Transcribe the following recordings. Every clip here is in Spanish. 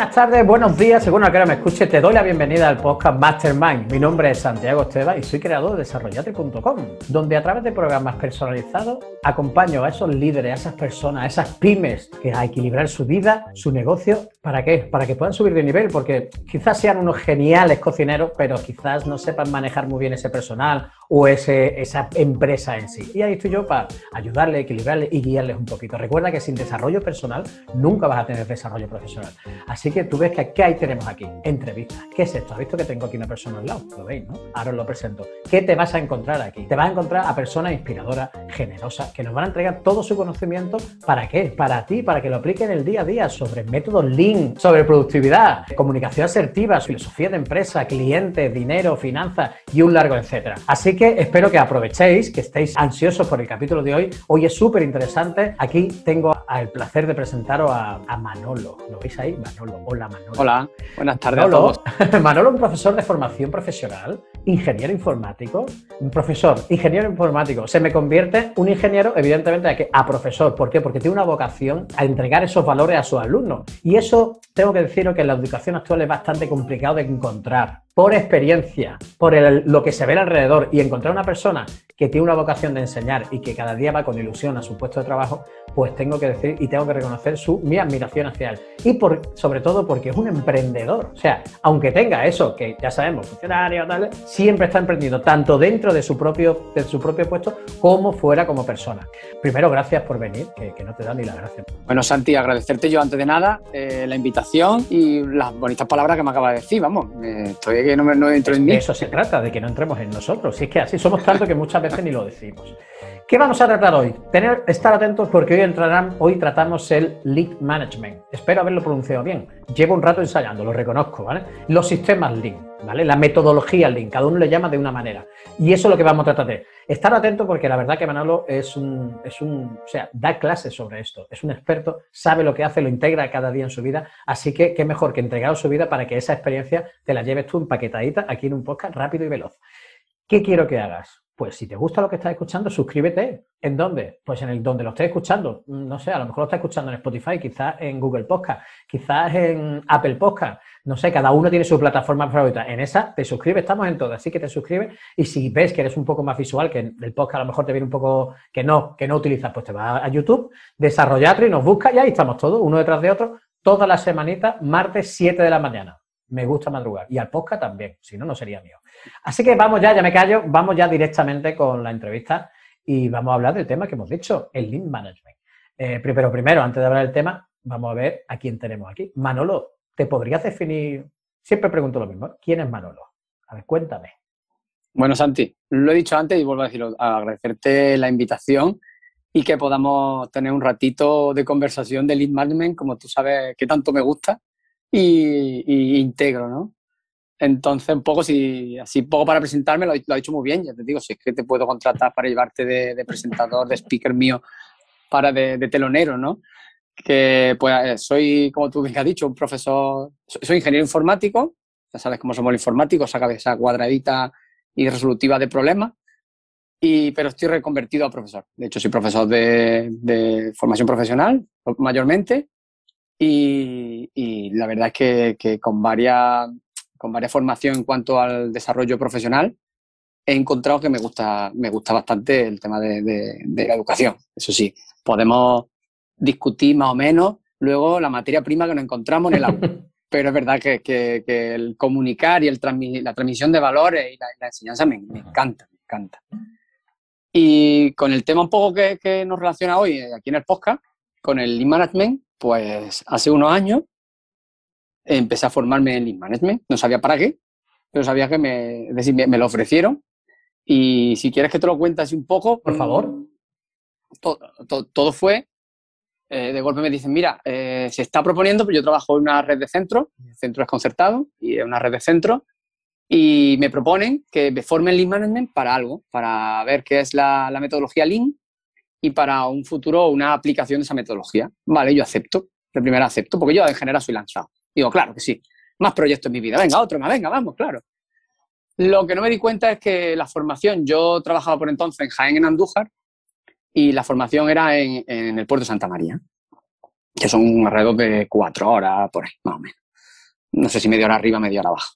Buenas tardes, buenos días, según a que ahora me escuche, te doy la bienvenida al podcast Mastermind. Mi nombre es Santiago Esteba y soy creador de desarrollate.com, donde a través de programas personalizados acompaño a esos líderes, a esas personas, a esas pymes que a equilibrar su vida, su negocio. ¿Para qué? Para que puedan subir de nivel, porque quizás sean unos geniales cocineros, pero quizás no sepan manejar muy bien ese personal o ese, esa empresa en sí. Y ahí estoy yo para ayudarle, equilibrarle y guiarles un poquito. Recuerda que sin desarrollo personal nunca vas a tener desarrollo profesional. Así que tú ves que ¿qué hay tenemos aquí? Entrevistas. ¿Qué es esto? ¿Has visto que tengo aquí una persona al lado? Lo veis, ¿no? Ahora os lo presento. ¿Qué te vas a encontrar aquí? Te vas a encontrar a personas inspiradoras, generosas, que nos van a entregar todo su conocimiento. ¿Para qué? Para ti, para que lo apliquen el día a día sobre métodos Lean, sobre productividad, comunicación asertiva, filosofía de empresa, clientes, dinero, finanzas y un largo etcétera. Así que espero que aprovechéis, que estéis ansiosos por el capítulo de hoy. Hoy es súper interesante. Aquí tengo el placer de presentaros a Manolo. ¿Lo veis ahí? Manolo. Hola, Manolo. Hola, buenas tardes Manolo, a todos. Manolo, un profesor de formación profesional, ingeniero informático, un profesor, ingeniero informático. Se me convierte un ingeniero, evidentemente, a, que- a profesor. ¿Por qué? Porque tiene una vocación a entregar esos valores a sus alumnos. Y eso tengo que deciros que en la educación actual es bastante complicado de encontrar. Por experiencia, por el- lo que se ve alrededor y encontrar una persona que tiene una vocación de enseñar y que cada día va con ilusión a su puesto de trabajo, pues tengo que decir y tengo que reconocer su, mi admiración hacia él. Y por, sobre todo porque es un emprendedor. O sea, aunque tenga eso, que ya sabemos, funcionario, tal, siempre está emprendiendo, tanto dentro de su propio, de su propio puesto como fuera como persona. Primero, gracias por venir, que, que no te da ni la gracia. Bueno, Santi, agradecerte yo antes de nada eh, la invitación y las bonitas palabras que me acabas de decir. Vamos, eh, estoy que no, me, no entro en mí. De eso se trata, de que no entremos en nosotros. Si es que así somos tanto que muchas veces ni lo decimos. ¿Qué vamos a tratar hoy? Estar atentos porque hoy, entrarán, hoy tratamos el Lead Management. Espero haberlo pronunciado bien. Llevo un rato ensayando, lo reconozco, ¿vale? Los sistemas Lean, ¿vale? La metodología Lean, cada uno le llama de una manera. Y eso es lo que vamos a tratar de. Estar atento porque la verdad que Manolo es un, es un, o sea, da clases sobre esto, es un experto, sabe lo que hace, lo integra cada día en su vida, así que qué mejor que entregar su vida para que esa experiencia te la lleves tú empaquetadita aquí en un podcast rápido y veloz. ¿Qué quiero que hagas? Pues si te gusta lo que estás escuchando, suscríbete. ¿En dónde? Pues en el donde lo estés escuchando. No sé, a lo mejor lo estás escuchando en Spotify, quizás en Google Podcast, quizás en Apple Podcast. No sé, cada uno tiene su plataforma favorita. En esa te suscribes, estamos en todas, así que te suscribes. Y si ves que eres un poco más visual, que el podcast a lo mejor te viene un poco que no, que no utilizas, pues te vas a YouTube, desarrollate y nos buscas y ahí estamos todos, uno detrás de otro, todas las semanitas, martes 7 de la mañana. Me gusta madrugar. Y al podcast también, si no, no sería mío. Así que vamos ya, ya me callo, vamos ya directamente con la entrevista y vamos a hablar del tema que hemos dicho, el Lean Management. Eh, pero primero, antes de hablar del tema, vamos a ver a quién tenemos aquí. Manolo, ¿te podrías definir? Siempre pregunto lo mismo. ¿quién es Manolo? A ver, cuéntame. Bueno, Santi, lo he dicho antes y vuelvo a decirlo, a agradecerte la invitación y que podamos tener un ratito de conversación de lead management, como tú sabes que tanto me gusta y, y integro, ¿no? Entonces, un poco, si así poco para presentarme, lo, lo ha dicho muy bien, ya te digo, si es que te puedo contratar para llevarte de, de presentador, de speaker mío, para de, de telonero, ¿no? Que pues soy, como tú bien has dicho, un profesor, soy, ingeniero informático, ya sabes cómo somos los informáticos, esa cabeza cuadradita y resolutiva de problemas, y, pero estoy reconvertido a profesor. De hecho, soy profesor de, de formación profesional, mayormente, y, y la verdad es que, que con varias con varias formación en cuanto al desarrollo profesional, he encontrado que me gusta, me gusta bastante el tema de, de, de la educación. Eso sí, podemos discutir más o menos luego la materia prima que nos encontramos en el aula. Pero es verdad que, que, que el comunicar y el transmi la transmisión de valores y la, la enseñanza me, me, encanta, me encanta. Y con el tema un poco que, que nos relaciona hoy eh, aquí en el podcast, con el Lean Management, pues hace unos años empecé a formarme en Lean Management. No sabía para qué, pero sabía que me, es decir, me, me lo ofrecieron. Y si quieres que te lo cuente así un poco. Por favor. To, to, todo fue, eh, de golpe me dicen, mira, eh, se está proponiendo, pues yo trabajo en una red de centros, el centro es concertado, y es una red de centros, y me proponen que me forme en Lean Management para algo, para ver qué es la, la metodología Lean y para un futuro una aplicación de esa metodología. Vale, yo acepto, de primera acepto, porque yo en general soy lanzado. Digo, claro que sí. Más proyectos en mi vida. Venga, otro más, venga, vamos, claro. Lo que no me di cuenta es que la formación, yo trabajaba por entonces en Jaén, en Andújar, y la formación era en, en el puerto de Santa María. que son alrededor de cuatro horas por ahí, más o menos. No sé si media hora arriba, media hora abajo.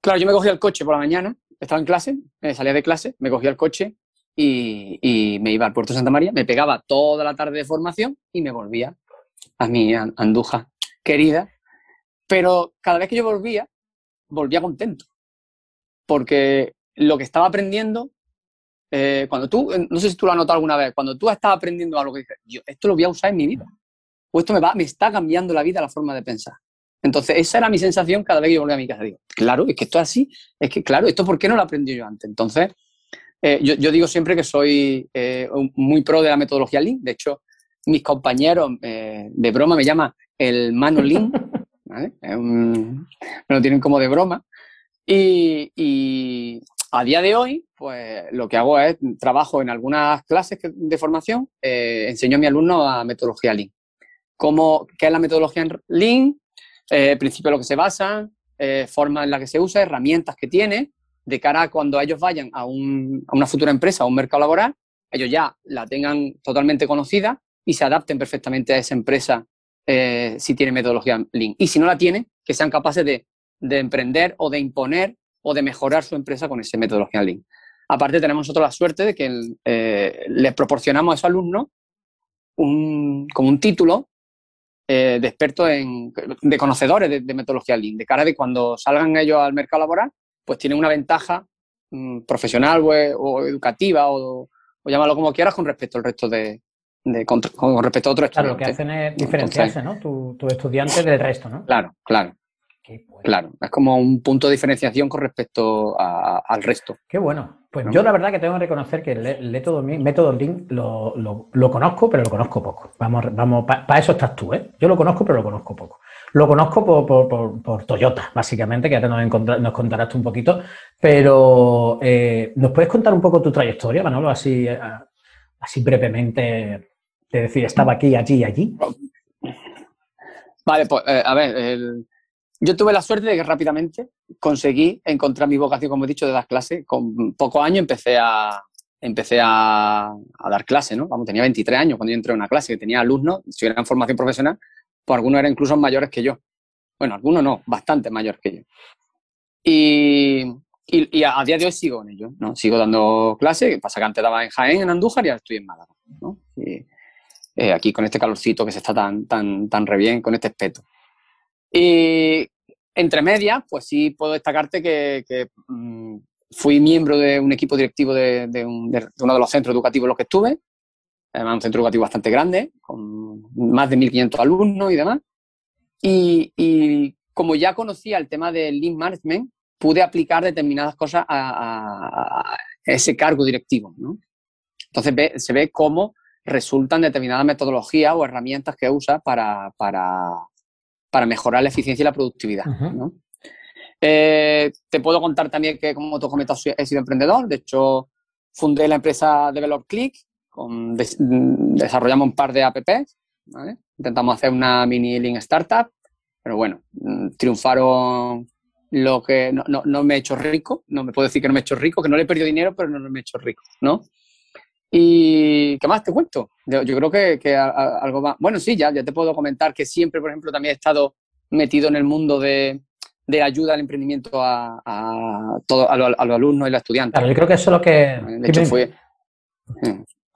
Claro, yo me cogía el coche por la mañana, estaba en clase, eh, salía de clase, me cogía el coche y, me iba al puerto Santa María, me pegaba toda la tarde de formación y me volvía a mi Anduja querida. Pero cada vez que yo volvía, volvía contento. Porque lo que estaba aprendiendo, eh, cuando tú, no sé si tú lo has notado alguna vez, cuando tú estás aprendiendo algo que dices, yo esto lo voy a usar en mi vida. O esto me, va, me está cambiando la vida, la forma de pensar. Entonces, esa era mi sensación cada vez que yo volvía a mi casa. Digo, claro, es que esto es así, es que, claro, esto ¿por qué no lo aprendí yo antes? Entonces, eh, yo, digo siempre que soy eh, muy pro de la metodología Lean. De hecho, mis compañeros eh, de broma me llaman el mano Lean. me lo tienen como de broma. Y, a día de hoy, pues lo que hago es trabajo en algunas clases de formación, enseño a mi alumno a metodología Lean. ¿Cómo, ¿Qué es la metodología Lean? eh, principios en lo que se basa, eh, forma en la que se usa, herramientas que tiene, de cara a cuando ellos vayan a, una futura empresa, a un mercado laboral, ellos ya la tengan totalmente conocida y se adapten perfectamente a esa empresa eh, si tiene metodología Lean. Y si no la tiene, que sean capaces de, emprender o de imponer o de mejorar su empresa con esa metodología Lean. Aparte, tenemos nosotros la suerte de que eh, les proporcionamos a esos alumnos un, como un título eh, de expertos en, de conocedores de, metodología Lean, de cara de cuando salgan ellos al mercado laboral, pues tienen una ventaja mm, profesional o, educativa o, llámalo como quieras con respecto al resto de, con, respecto a otros estudiantes. Claro, lo que hacen es diferenciarse, ¿no? Tu, tu, estudiante del resto, ¿no? Claro, claro. Claro, es como un punto de diferenciación con respecto al resto. Qué bueno. Pues yo la verdad que tengo que reconocer que el método, método Link lo, lo, conozco, pero lo conozco poco. Vamos, vamos, para eso estás tú, ¿eh? Yo lo conozco, pero lo conozco poco. Lo conozco por, Toyota, básicamente, que ahora nos, nos contarás un poquito. Pero, eh, ¿nos puedes contar un poco tu trayectoria, Manolo? Así, eh, así brevemente, de decir, estaba aquí, allí y allí. Vale, pues, eh, a ver, yo tuve la suerte de que rápidamente conseguí encontrar mi vocación, como he dicho, de dar clases. Con pocos años empecé a, empecé a, dar clases, ¿no? Vamos, tenía 23 años cuando yo entré a una clase, que tenía alumnos, si eran formación profesional, pues algunos eran incluso mayores que yo. Bueno, algunos no, bastante mayores que yo. Y, y, a, día de hoy sigo en ello, ¿no? Sigo dando clases, pasa que antes daba en Jaén, en Andújar, y ahora estoy en Málaga, ¿no? Y, eh, aquí con este calorcito que se está tan, tan, tan re bien, con este espeto. Y entre medias, pues sí puedo destacarte que, mm, fui miembro de un equipo directivo de, uno de los centros educativos en los que estuve, además un centro educativo bastante grande, con más de 1.500 alumnos y demás. Y, como ya conocía el tema del Lean Management, pude aplicar determinadas cosas a, ese cargo directivo. Entonces se ve cómo resultan determinadas metodologías o herramientas que usa para, para mejorar la eficiencia y la productividad. Eh, te puedo contar también que, como tú comentas, he sido emprendedor. De hecho, fundé la empresa Develop Con, desarrollamos un par de apps. Intentamos hacer una mini link startup, pero bueno, mm, triunfaron lo que no, no, me he hecho rico, no me puedo decir que no me he hecho rico, que no le he perdido dinero, pero no, me he hecho rico, ¿no? ¿Y qué más te cuento? Yo, creo que, algo más. Bueno, sí, ya, ya te puedo comentar que siempre, por ejemplo, también he estado metido en el mundo de, ayuda al emprendimiento a, a, todo, a, los, alumnos y los estudiantes. Claro, yo creo que eso es lo que. De hecho, fue,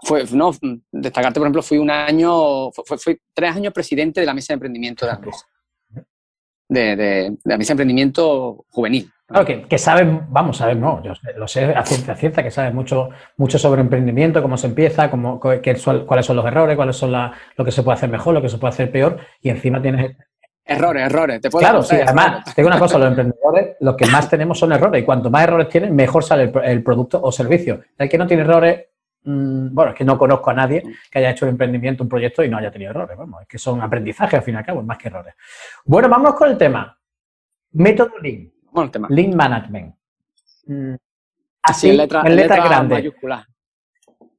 fue. no, destacarte, por ejemplo, fui un año, fui, tres años presidente de la mesa de emprendimiento de Andújar. De, de, la mesa de emprendimiento juvenil. Claro, que, que sabes, vamos, ver, no, yo lo sé a ciencia cierta, que sabes mucho, mucho sobre emprendimiento, cómo se empieza, cómo, cuáles son los errores, cuáles son lo que se puede hacer mejor, lo que se puede hacer peor, y encima tienes... Errores, errores. ¿Te claro, sí, además, tengo una cosa, los emprendedores, lo que más tenemos son errores, y cuanto más errores tienen, mejor sale el, producto o servicio. El que no tiene errores, mm, bueno, es que no conozco a nadie que haya hecho un emprendimiento, un proyecto y no haya tenido errores, vamos, es que son aprendizajes al fin y al cabo, más que errores. Bueno, vamos con el tema. Método Lean. Link Management. Mm. Así, en letra, grande.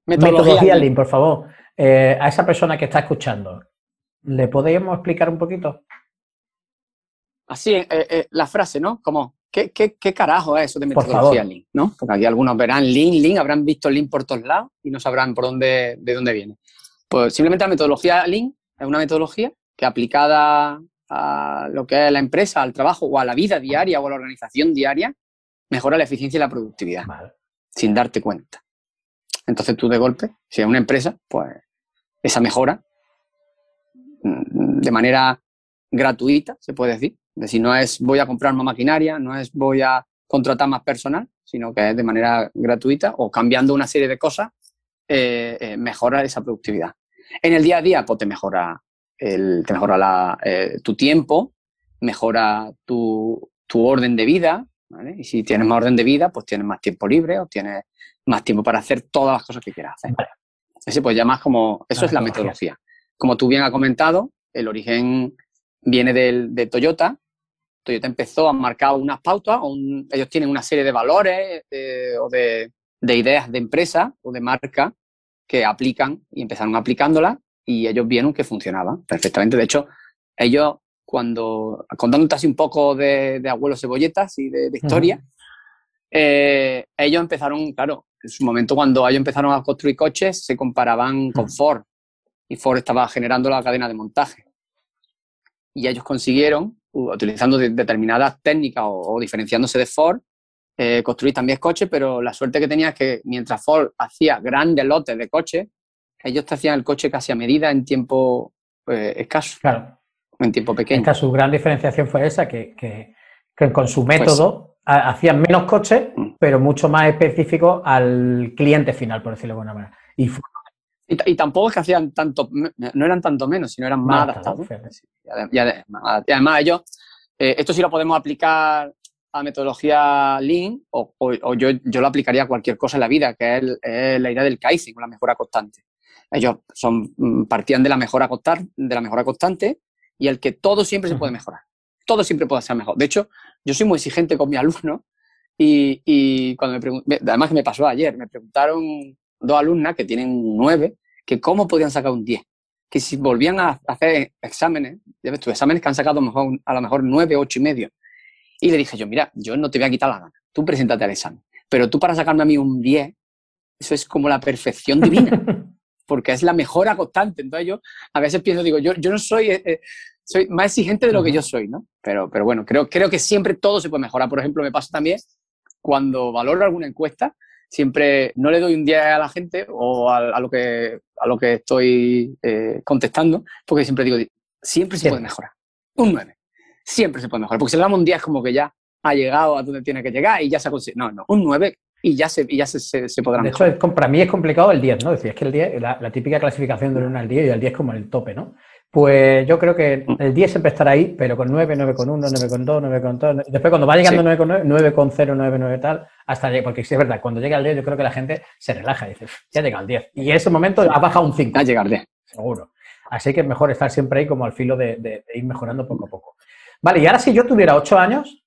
Metodología, Lean, por favor. Eh, a esa persona que está escuchando, ¿le podemos explicar un poquito? Así, eh, eh, la frase, ¿no? Como, ¿qué, carajo es eso de metodología Lean? ¿no? Porque aquí algunos verán Lean, Lean, habrán visto Lean por todos lados y no sabrán por dónde, de dónde viene. Pues simplemente la metodología Lean es una metodología que aplicada a lo que es la empresa, al trabajo o a la vida diaria o a la organización diaria, mejora la eficiencia y la productividad, sin darte cuenta. Entonces tú de golpe, si es una empresa, pues esa mejora mm, de manera gratuita, se puede decir. Es decir, no es voy a comprar más maquinaria, no es voy a contratar más personal, sino que es de manera gratuita o cambiando una serie de cosas, eh, eh, mejora esa productividad. En el día a día, pues te mejora, el, te mejora eh, tu tiempo, mejora tu, orden de vida, Y si tienes más orden de vida, pues tienes más tiempo libre o tienes más tiempo para hacer todas las cosas que quieras hacer. Ese pues ya más como, eso es la metodología. Como tú bien has comentado, el origen viene del, de Toyota. Toyota empezó a marcar unas pautas, ellos tienen una serie de valores eh, o de, de, ideas de empresa o de marca que aplican y empezaron aplicándolas y ellos vieron que funcionaba perfectamente. De hecho, ellos cuando, contándote así un poco de, de abuelos cebolletas y de, historia, eh, ellos empezaron, claro, en su momento cuando ellos empezaron a construir coches, se comparaban con Ford y Ford estaba generando la cadena de montaje. Y ellos consiguieron, utilizando determinadas técnicas o, diferenciándose de Ford, eh, construir también coches, pero la suerte que tenía es que mientras Ford hacía grandes lotes de coches, ellos te hacían el coche casi a medida en tiempo eh, escaso. Claro. En tiempo pequeño. Esta su gran diferenciación fue esa, que, con su pues método hacían menos coches, mm. pero mucho más específico al cliente final, por decirlo de alguna manera. Y, y, tampoco es que hacían tanto, no eran tanto menos, sino eran más, adaptados. Y, además, ellos, eh, esto sí lo podemos aplicar a metodología Lean o, yo, yo, lo aplicaría a cualquier cosa en la vida, que es, la idea del Kaizen, la mejora constante. Ellos son, mm, partían de la mejora constante, de la mejora constante y el que todo siempre se puede mejorar. Todo siempre puede ser mejor. De hecho, yo soy muy exigente con mis alumnos y, y cuando me además que me pasó ayer, me preguntaron dos alumnas que tienen nueve, que cómo podían sacar un 10. Que si volvían a hacer exámenes, ya ves tú, exámenes que han sacado a lo mejor, a lo mejor nueve, ocho y medio. Y le dije yo, mira, yo no te voy a quitar la gana, tú preséntate al examen. Pero tú para sacarme a mí un 10, eso es como la perfección divina, porque es la mejora constante. Entonces yo a veces pienso, digo, yo, yo no soy, eh, eh, soy más exigente de lo que yo soy, ¿no? Pero, pero bueno, creo, creo que siempre todo se puede mejorar. Por ejemplo, me pasa también cuando valoro alguna encuesta, siempre no le doy un día a la gente o a, lo, que, a lo que estoy eh, contestando, porque siempre digo, siempre se puede mejorar. Un 9. Siempre se puede mejorar. Porque si le damos un día es como que ya ha llegado a donde tiene que llegar y ya se ha conseguido. No, no, un 9 y ya se, ya se, se, podrá De hecho, para mí es complicado el 10, ¿no? Es que el 10, la, la típica clasificación del 1 al 10 y el 10 es como el tope, ¿no? Pues yo creo que mm. el 10 siempre estará ahí, pero con 9, 9 con 1, 9 con 2, 9 con 2. Después cuando va llegando 9 con 9, 9 con 0, 9, 9 tal, hasta llegar, porque sí es verdad, cuando llega el 10 yo creo que la gente se relaja y dice, ya llega el 10. Y en ese momento ha bajado un 5. Ya llega el 10. Seguro. Así que es mejor estar siempre ahí como al filo de, de, ir mejorando poco a poco. Vale, y ahora si yo tuviera 8 años,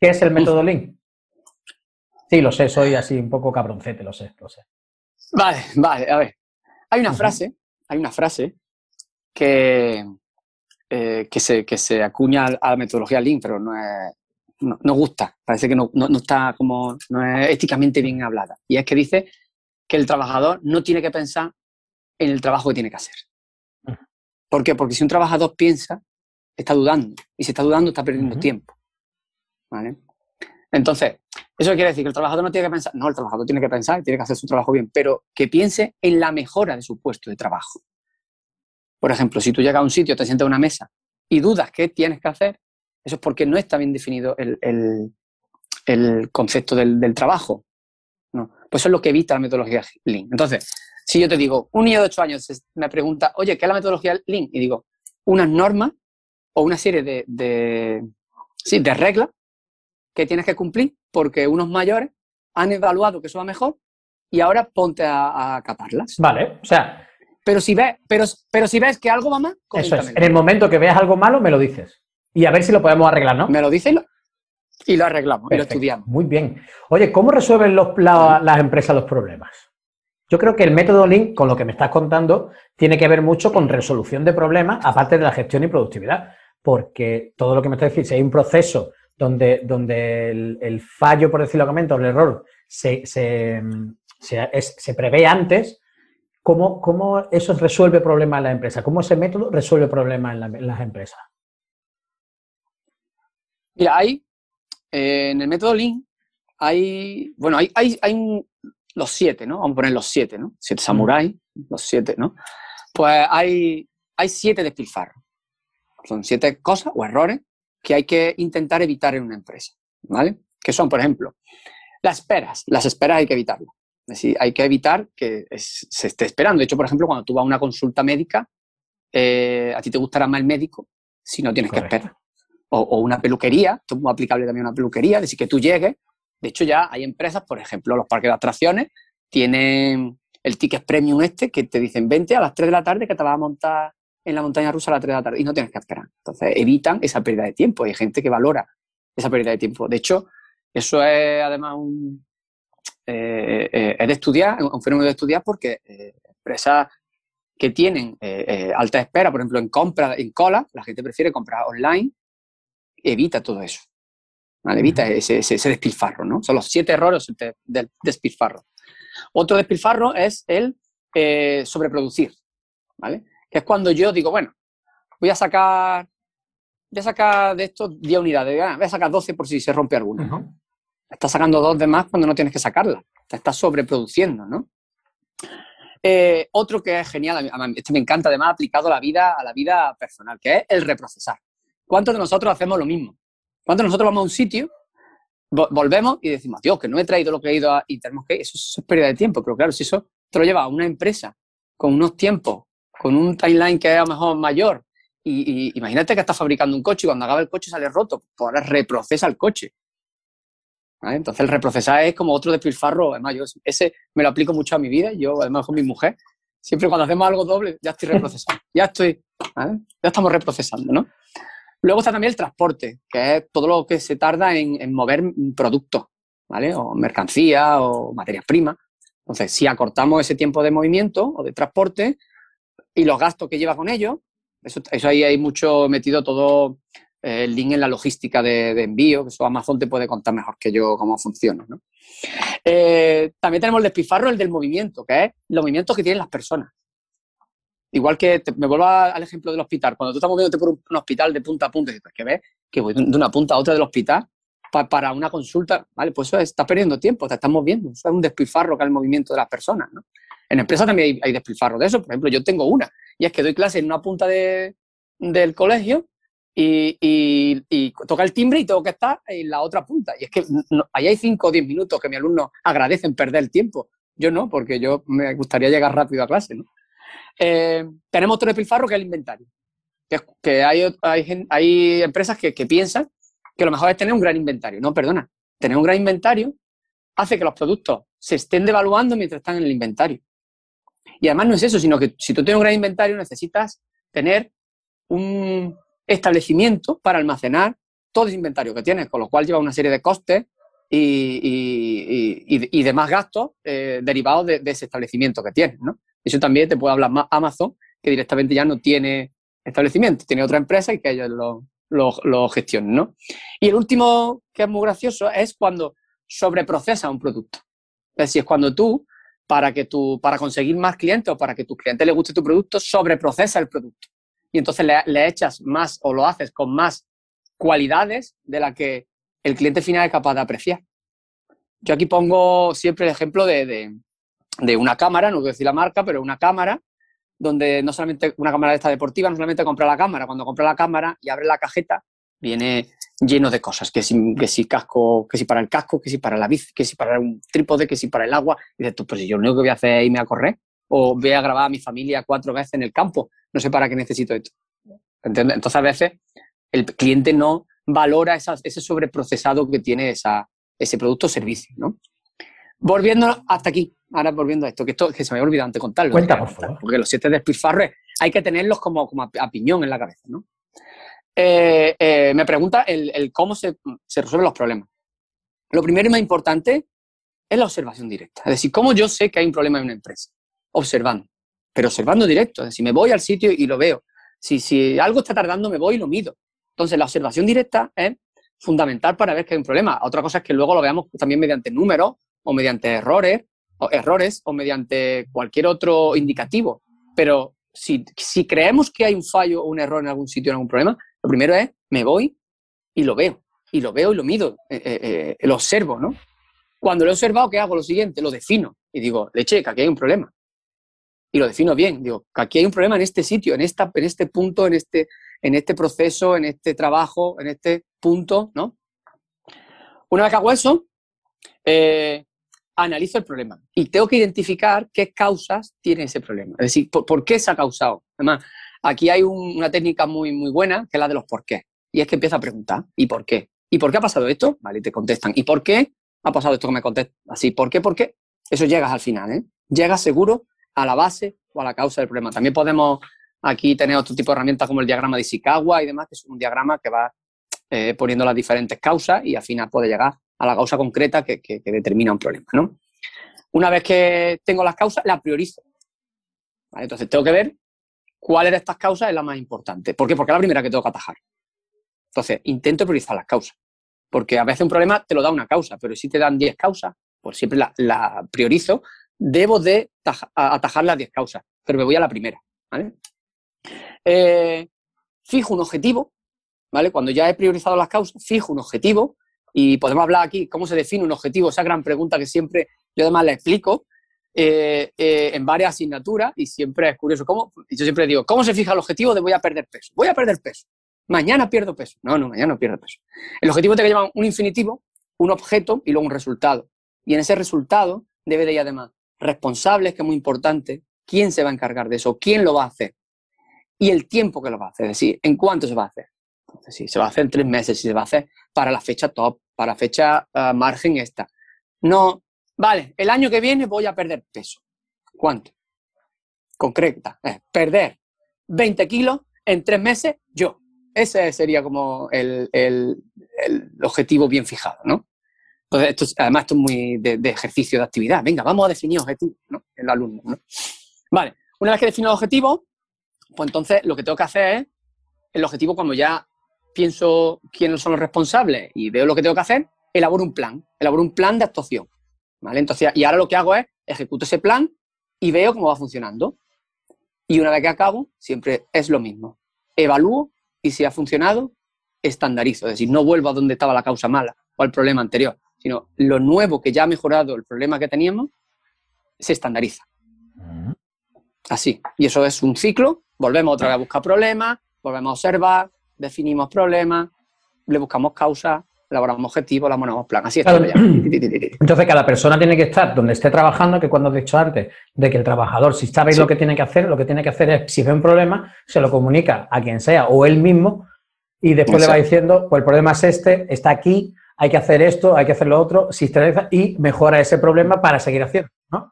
¿qué es el método Lean? Sí, lo sé, soy así un poco cabroncete, lo sé, lo sé. Vale, vale, a ver. Hay una frase, hay una frase que, eh, que, se, que se acuña a la metodología Lean, pero no, es, no, gusta, parece que no, no, está como, no es éticamente bien hablada. Y es que dice que el trabajador no tiene que pensar en el trabajo que tiene que hacer. ¿Por qué? Porque si un trabajador piensa, está dudando. Y si está dudando, está perdiendo tiempo. ¿Vale? Entonces, eso quiere decir que el trabajador no tiene que pensar, no, el trabajador tiene que pensar tiene que hacer su trabajo bien, pero que piense en la mejora de su puesto de trabajo. Por ejemplo, si tú llegas a un sitio, te sientas a una mesa y dudas qué tienes que hacer, eso es porque no está bien definido el, concepto del, trabajo. ¿no? Pues eso es lo que evita la metodología Lean. Entonces, si yo te digo, un niño de 8 años me pregunta, oye, ¿qué es la metodología Lean? Y digo, unas normas o una serie de, de, sí, de reglas que tienes que cumplir porque unos mayores han evaluado que eso va mejor y ahora ponte a, a. Vale, o sea, pero si, ves, pero, pero si ves que algo va mal, Eso es. En el momento que veas algo malo, me lo dices. Y a ver si lo podemos arreglar, ¿no? Me lo dices y lo, arreglamos y lo estudiamos. Muy bien. Oye, ¿cómo resuelven las empresas los problemas? Yo creo que el método Lean, con lo que me estás contando, tiene que ver mucho con resolución de problemas, aparte de la gestión y productividad. Porque todo lo que me estás diciendo, si hay un proceso donde, donde el, fallo, por decirlo claramente, o el error se, se, se prevé antes, ¿cómo, cómo eso resuelve problemas en la empresa? ¿Cómo ese método resuelve problemas en, las empresas? Mira, hay, eh, en el método Lean, hay, bueno, hay, hay, los siete, ¿no? Vamos a poner los siete, ¿no? Siete samuráis, los siete, ¿no? Pues hay, hay siete despilfarros. Son siete cosas o errores que hay que intentar evitar en una empresa, ¿vale? Que son, por ejemplo, las esperas. Las esperas hay que evitarlas. Es decir, hay que evitar que se esté esperando. De hecho, por ejemplo, cuando tú vas a una consulta médica, eh, a ti te gustará más el médico si no tienes que esperar. O, una peluquería, esto es muy aplicable también a una peluquería, es decir, que tú llegues. De hecho, ya hay empresas, por ejemplo, los parques de atracciones, tienen el ticket premium este que te dicen 20 a las 3 de la tarde que te vas a montar en la montaña rusa a las 3 de la tarde y no tienes que esperar. Entonces, evitan esa pérdida de tiempo. Hay gente que valora esa pérdida de tiempo. De hecho, eso es además un, eh, eh, es de estudiar, un fenómeno de estudiar porque eh, empresas que tienen alta espera, por ejemplo, en compra, en cola, la gente prefiere comprar online, evita todo eso. Evita ese, despilfarro, ¿no? Son los siete errores del despilfarro. Otro despilfarro es el sobreproducir, ¿vale? Que es cuando yo digo, bueno, voy a sacar, voy a sacar de estos 10 unidades, voy a sacar 12 por si se rompe alguna. Estás sacando dos de más cuando no tienes que sacarla. Te estás sobreproduciendo, ¿no? Eh, otro que es genial, este me encanta además aplicado a la vida, a la vida personal, que es el reprocesar. ¿Cuántos de nosotros hacemos lo mismo? ¿Cuántos de nosotros vamos a un sitio, volvemos y decimos, Dios, que no he traído lo que he ido a, y tenemos que, eso, es pérdida de tiempo, pero claro, si eso te lo lleva a una empresa con unos tiempos, con un timeline que es a lo mejor mayor, y, imagínate que estás fabricando un coche y cuando acaba el coche sale roto, pues ahora reprocesa el coche. Entonces el reprocesar es como otro despilfarro. Además, yo ese me lo aplico mucho a mi vida. Yo, además, con mi mujer, siempre cuando hacemos algo doble, ya estoy reprocesando. Ya estoy, ya estamos reprocesando, ¿no? Luego está también el transporte, que es todo lo que se tarda en, mover productos, ¿vale? O mercancía o materias primas. Entonces, si acortamos ese tiempo de movimiento o de transporte y los gastos que lleva con ello, eso, eso ahí hay mucho metido todo el link en la logística de, envío, que eso Amazon te puede contar mejor que yo cómo funciona. ¿no? Eh, también tenemos el despifarro, el del movimiento, que es los movimientos que tienen las personas. Igual que me vuelvo al ejemplo del hospital. Cuando tú estás moviéndote por un, hospital de punta a punta, dices, que ves que voy de una punta a otra del hospital para una consulta, ¿vale? Pues eso estás perdiendo tiempo, te estás moviendo. Eso es un despifarro que es el movimiento de las personas. En empresas también hay, hay despilfarro de eso. Por ejemplo, yo tengo una, y es que doy clase en una punta de, del colegio y, toca el timbre y tengo que estar en la otra punta. Y es que ahí hay 5 o 10 minutos que mi alumno agradecen perder el tiempo. Yo no, porque yo me gustaría llegar rápido a clase. ¿no? Eh, tenemos otro despilfarro que es el inventario. Que, hay, hay, empresas que, piensan que lo mejor es tener un gran inventario. No, perdona. Tener un gran inventario hace que los productos se estén devaluando mientras están en el inventario. Y además no es eso, sino que si tú tienes un gran inventario necesitas tener un, establecimiento para almacenar todo ese inventario que tienes, con lo cual lleva una serie de costes y, demás gastos eh, derivados de, ese establecimiento que tienes. ¿no? Eso también te puede hablar más Amazon, que directamente ya no tiene establecimiento, tiene otra empresa y que ellos lo, lo, gestionen. ¿no? Y el último, que es muy gracioso, es cuando sobreprocesa un producto. Es decir, es cuando tú, para, que tú, para conseguir más clientes o para que tus clientes les guste tu producto, sobreprocesa el producto y entonces le, echas más o lo haces con más cualidades de la que el cliente final es capaz de apreciar. Yo aquí pongo siempre el ejemplo de, una cámara, no a decir la marca, pero una cámara donde no solamente una cámara de esta deportiva, no solamente compra la cámara, cuando compra la cámara y abre la cajeta, viene lleno de cosas, que si, que si casco, que si para el casco, que si para la bici, que si para un trípode, que si para el agua, y dices tú, pues yo lo único que voy a hacer es irme a correr, o voy a grabar a mi familia cuatro veces en el campo, no sé para qué necesito esto. Entonces, a veces el cliente no valora ese sobreprocesado que tiene esa, ese producto o servicio. ¿no? Volviendo hasta aquí, ahora volviendo a esto, que, esto, que se me había olvidado antes contarlo. Cuenta, por favor. Porque los siete despilfarres hay que tenerlos como, como a, piñón en la cabeza. ¿no? Eh, eh, me pregunta el, cómo se, se, resuelven los problemas. Lo primero y más importante es la observación directa. Es decir, cómo yo sé que hay un problema en una empresa. Observando pero observando directo. Si me voy al sitio y lo veo, si, si algo está tardando, me voy y lo mido. Entonces, la observación directa es fundamental para ver que hay un problema. Otra cosa es que luego lo veamos también mediante números o mediante errores errores o mediante cualquier otro indicativo. Pero si, si creemos que hay un fallo o un error en algún sitio, en algún problema, lo primero es, me voy y lo veo. Y lo veo y lo mido, eh, eh, eh, lo observo, ¿no? Cuando lo he observado, ¿qué hago? Lo siguiente, lo defino. Y digo, leche, que aquí hay un problema. Y lo defino bien. Digo, aquí hay un problema en este sitio, en, esta, en este punto, en este, en este proceso, en este trabajo, en este punto, ¿no? Una vez que hago eso, eh, analizo el problema y tengo que identificar qué causas tiene ese problema. Es decir, por, qué se ha causado. Además, aquí hay una técnica muy, muy buena que es la de los por qué. Y es que empieza a preguntar, ¿y por qué? ¿Y por qué ha pasado esto? Vale, te contestan. ¿Y por qué ha pasado esto que me contestan? Así, ¿por qué? ¿Por qué? Eso llegas al final, ¿eh? Llegas seguro a la base o a la causa del problema. También podemos aquí tener otro tipo de herramientas como el diagrama de Ishikawa y demás, que es un diagrama que va eh, poniendo las diferentes causas y al final puede llegar a la causa concreta que, determina un problema. ¿no? Una vez que tengo las causas, las priorizo. Entonces tengo que ver cuál de estas causas es la más importante. ¿Por qué? Porque es la primera que tengo que atajar. Entonces, intento priorizar las causas. Porque a veces un problema te lo da una causa, pero si te dan 10 causas, pues siempre la, priorizo. Debo de atajar las 10 causas, pero me voy a la primera. Eh, fijo un objetivo, ¿vale? Cuando ya he priorizado las causas, fijo un objetivo y podemos hablar aquí cómo se define un objetivo, esa gran pregunta que siempre yo además le explico eh, eh, en varias asignaturas y siempre es curioso. ¿cómo? Yo siempre digo, ¿cómo se fija el objetivo de voy a perder peso? Voy a perder peso. Mañana pierdo peso. No, no, mañana no pierdo peso. El objetivo tiene que llevar un infinitivo, un objeto y luego un resultado. Y en ese resultado debe de ir además responsables, que es muy importante, quién se va a encargar de eso, quién lo va a hacer y el tiempo que lo va a hacer, es decir, en cuánto se va a hacer. Si se va a hacer en tres meses, si se va a hacer para la fecha top, para la fecha ah, margen esta. No, vale, el año que viene voy a perder peso. ¿Cuánto? Concreta. perder 20 kilos en tres meses, yo. Ese sería como el, objetivo bien fijado, ¿no? Entonces, esto, además, esto es muy de, ejercicio de actividad. Venga, vamos a definir objetivos, ¿no? El alumno, ¿no? Vale, una vez que defino el objetivo, pues entonces lo que tengo que hacer es el objetivo cuando ya pienso quiénes son los responsables y veo lo que tengo que hacer, elaboro un plan, elaboro un plan de actuación. ¿vale? Entonces, y ahora lo que hago es ejecuto ese plan y veo cómo va funcionando. Y una vez que acabo, siempre es lo mismo. Evalúo y si ha funcionado, estandarizo. Es decir, no vuelvo a donde estaba la causa mala o al problema anterior, sino lo nuevo que ya ha mejorado el problema que teníamos, se estandariza. Así. Y eso es un ciclo. Volvemos otra vez a buscar problemas, volvemos a observar, definimos problemas, le buscamos causas, elaboramos objetivos, elaboramos plan. Así es. Entonces, cada persona tiene que estar donde esté trabajando, que cuando he dicho antes, de que el trabajador, si sabe lo que tiene que hacer, lo que tiene que hacer es, si ve un problema, se lo comunica a quien sea o él mismo y después le va diciendo, pues el problema es este, está aquí, hay que hacer esto, hay que hacer lo otro, sistematiza y mejora ese problema para seguir haciendo, ¿no?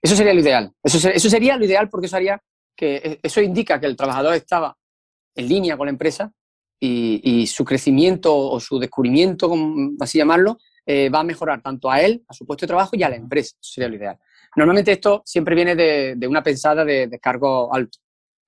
Eso sería lo ideal. Eso, sería lo ideal porque eso haría que e, eso indica que el trabajador estaba en línea con la empresa y, su crecimiento o su descubrimiento, así llamarlo, eh, va a mejorar tanto a él, a su puesto de trabajo y a la empresa. Eso sería lo ideal. Normalmente esto siempre viene de, una pensada de, de, cargo alto,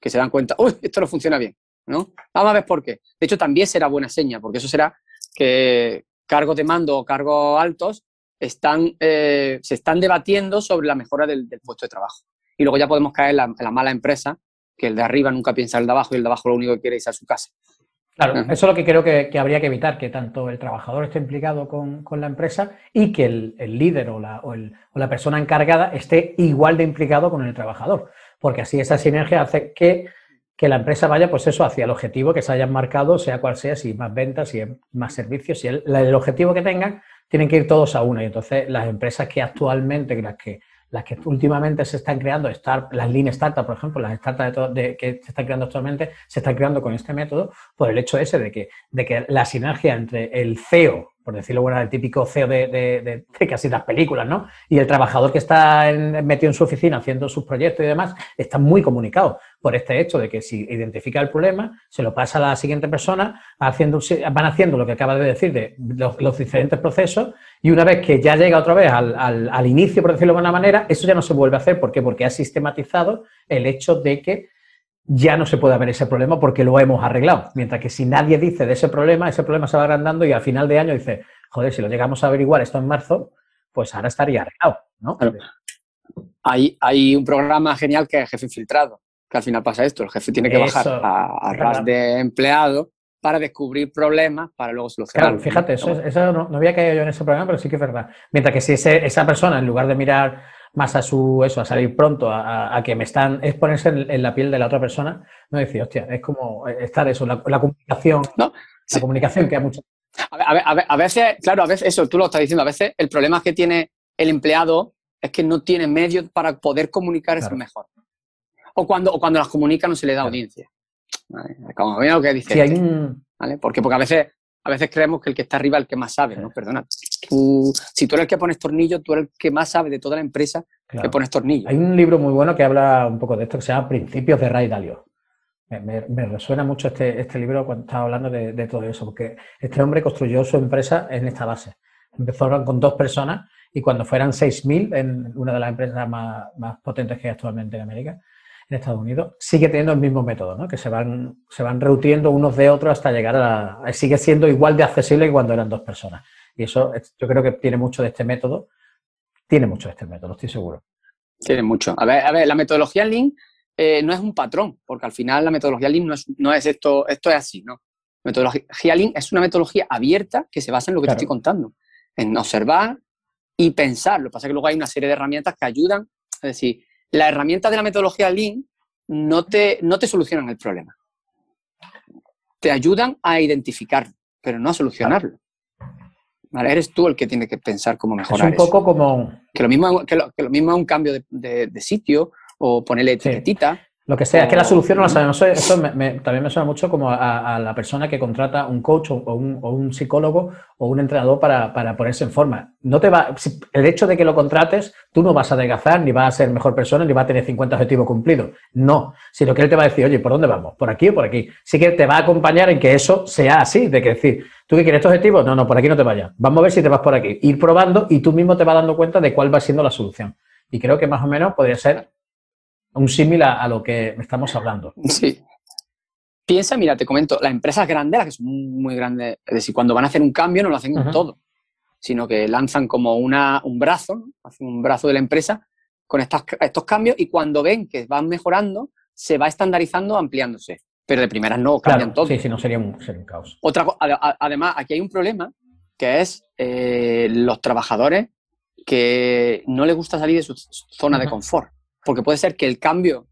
que se dan cuenta, uy, esto no funciona bien, ¿no? Vamos a ver por qué. De hecho, también será buena seña, porque eso será que cargos de mando o cargos altos están, eh, se están debatiendo sobre la mejora del, puesto de trabajo. Y luego ya podemos caer en la, mala empresa, que el de arriba nunca piensa en el de abajo y el de abajo lo único que quiere es a su casa. Claro, eso es lo que creo que, habría que evitar, que tanto el trabajador esté implicado con, la empresa y que el, líder o la, o, la, persona encargada esté igual de implicado con el trabajador, porque así esa sinergia hace que, la empresa vaya, pues eso, hacia el objetivo que se hayan marcado, sea cual sea, si más ventas, si más servicios, si el objetivo que tengan, tienen que ir todos a una. Y entonces las empresas que actualmente, las que, las que últimamente se están creando, las Lean Startups, por ejemplo, las startups de, que se están creando actualmente, se están creando con este método por el hecho ese de que, de que la sinergia entre el CEO por decirlo bueno, el típico CEO de, de, casi las películas, ¿no? Y el trabajador que está metido en su oficina haciendo sus proyectos y demás, está muy comunicado por este hecho de que si identifica el problema, se lo pasa a la siguiente persona, haciendo, van haciendo lo que acaba de decir de los, diferentes procesos y una vez que ya llega otra vez al, al, inicio, por decirlo de alguna manera, eso ya no se vuelve a hacer. ¿Por qué? Porque ha sistematizado el hecho de que ya no se puede haber ese problema porque lo hemos arreglado. Mientras que si nadie dice de ese problema, ese problema se va agrandando y al final de año dice, joder, si lo llegamos a averiguar esto en marzo, pues ahora estaría arreglado, ¿no? Hay, hay un programa genial que es Jefe Infiltrado, que al final pasa esto, el jefe tiene que bajar a, ras de empleado para descubrir problemas para luego solucionarlos. Claro, fíjate, eso, no, había caído yo en ese programa, pero sí que es verdad. Mientras que si esa persona, en lugar de mirar más a su eso, a salir pronto, a, que me están, es ponerse en, la piel de la otra persona, no decir, hostia, es como estar eso, la, comunicación, no, la comunicación que hay mucho. A, veces, claro, a veces, eso tú lo estás diciendo, a veces el problema que tiene el empleado es que no tiene medios para poder comunicar eso mejor. O cuando, o cuando las comunica no se le da audiencia. Como lo que dice. hay un... ¿vale? Porque, porque a veces a veces creemos que el que está arriba es el que más sabe, ¿no? Perdona. si tú eres el que pones tornillos, tú eres el que más sabe de toda la empresa que pones tornillos. Hay un libro muy bueno que habla un poco de esto, que se llama Principios de Ray Dalio. Me, resuena mucho este, este, libro cuando estaba hablando de, todo eso, porque este hombre construyó su empresa en esta base. Empezó con dos personas y cuando fueran 6.000 en una de las empresas más, más potentes que hay actualmente en América, en Estados Unidos, sigue teniendo el mismo método, ¿no? que se van, se van reutiendo unos de otros hasta llegar a, sigue siendo igual de accesible que cuando eran dos personas. Y eso yo creo que tiene mucho de este método, tiene mucho de este método, estoy seguro. Tiene mucho. A ver, a ver la metodología Lean eh, no es un patrón, porque al final la metodología Lean no es, no es esto, esto es así, ¿no? Metodología Lean es una metodología abierta que se basa en lo que te estoy contando, en observar y pensar. Lo que pasa es que luego hay una serie de herramientas que ayudan, es decir, las herramientas de la metodología Lean no te, no te solucionan el problema. Te ayudan a identificarlo, pero no a solucionarlo. Eres tú el que tiene que pensar cómo mejorar. Es un poco como. Que lo, mismo, que, lo, mismo es un cambio de, sitio o ponerle etiquetita. Lo que sea, es que la solución no la sabemos. Eso también me suena mucho como a, la persona que contrata un coach o un, psicólogo o un entrenador para, ponerse en forma. No te va, el hecho de que lo contrates, tú no vas a adelgazar, ni vas a ser mejor persona, ni vas a tener 50 objetivos cumplidos. No, sino que él te va a decir, oye, ¿por dónde vamos? ¿Por aquí o por aquí? Sí que te va a acompañar en que eso sea así, de que decir, ¿tú qué quieres estos objetivos? No, no, por aquí no te vayas. Vamos a ver si te vas por aquí. Ir probando y tú mismo te vas dando cuenta de cuál va siendo la solución. Y creo que más o menos podría ser un símil a, lo que estamos hablando. Sí. Piensa, mira, te comento, las empresas grandes, las que son muy grandes, es decir, cuando van a hacer un cambio no lo hacen con todo, sino que lanzan como una, un brazo, hacen un brazo de la empresa con estas, estos cambios y cuando ven que van mejorando, se va estandarizando, ampliándose. Pero de primeras no cambian todo. Sí, sí, no sería un, caos. Otra, además, aquí hay un problema que es eh, los trabajadores que no les gusta salir de su zona de confort porque puede ser que el cambio,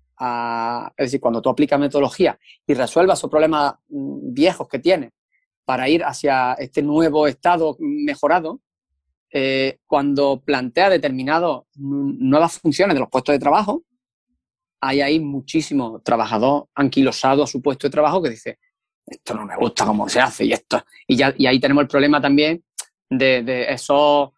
es decir, cuando tú aplicas metodología y resuelvas esos problemas mm, viejos que tienes para ir hacia este nuevo estado mejorado, eh, cuando plantea determinadas mm, nuevas funciones de los puestos de trabajo, hay ahí muchísimos trabajadores anquilosados a su puesto de trabajo que dice, esto no me gusta cómo se hace y esto. Y, ya, y ahí tenemos el problema también de, de esos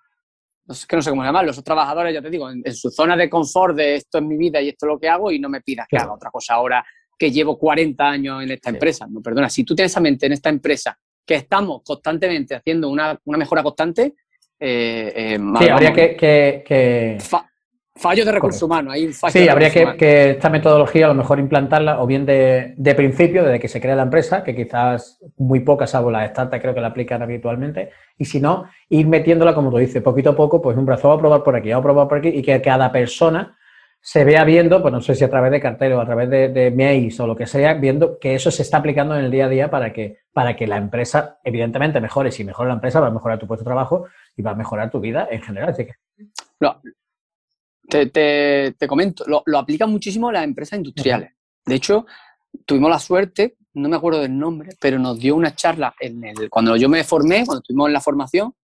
no sé, que no sé cómo llamarlo, esos trabajadores, ya te digo, en, su zona de confort de esto es mi vida y esto es lo que hago y no me pidas que haga otra cosa ahora que llevo 40 años en esta empresa. No, perdona, si tú tienes a mente en esta empresa que estamos constantemente haciendo una, mejora constante, eh, eh, sí, habría que, Fallo de recursos humanos, hay un fallo. Sí, habría que, esta metodología a lo mejor implantarla o bien de, principio, desde que se crea la empresa, que quizás muy pocas, salvo las startups, creo que la aplican habitualmente, y si no, ir metiéndola, como tú dices, poquito a poco, pues un brazo a probar por aquí, a probar por aquí, y que cada persona se vea viendo, pues no sé si a través de cartel o a través de, de mails o lo que sea, viendo que eso se está aplicando en el día a día para que, para que la empresa, evidentemente, mejore. Si mejora la empresa, va a mejorar tu puesto de trabajo y va a mejorar tu vida en general. Así que... Te, comento, lo, aplican muchísimo las empresas industriales. De hecho, tuvimos la suerte, no me acuerdo del nombre, pero nos dio una charla en el, cuando yo me formé, cuando estuvimos en la formación,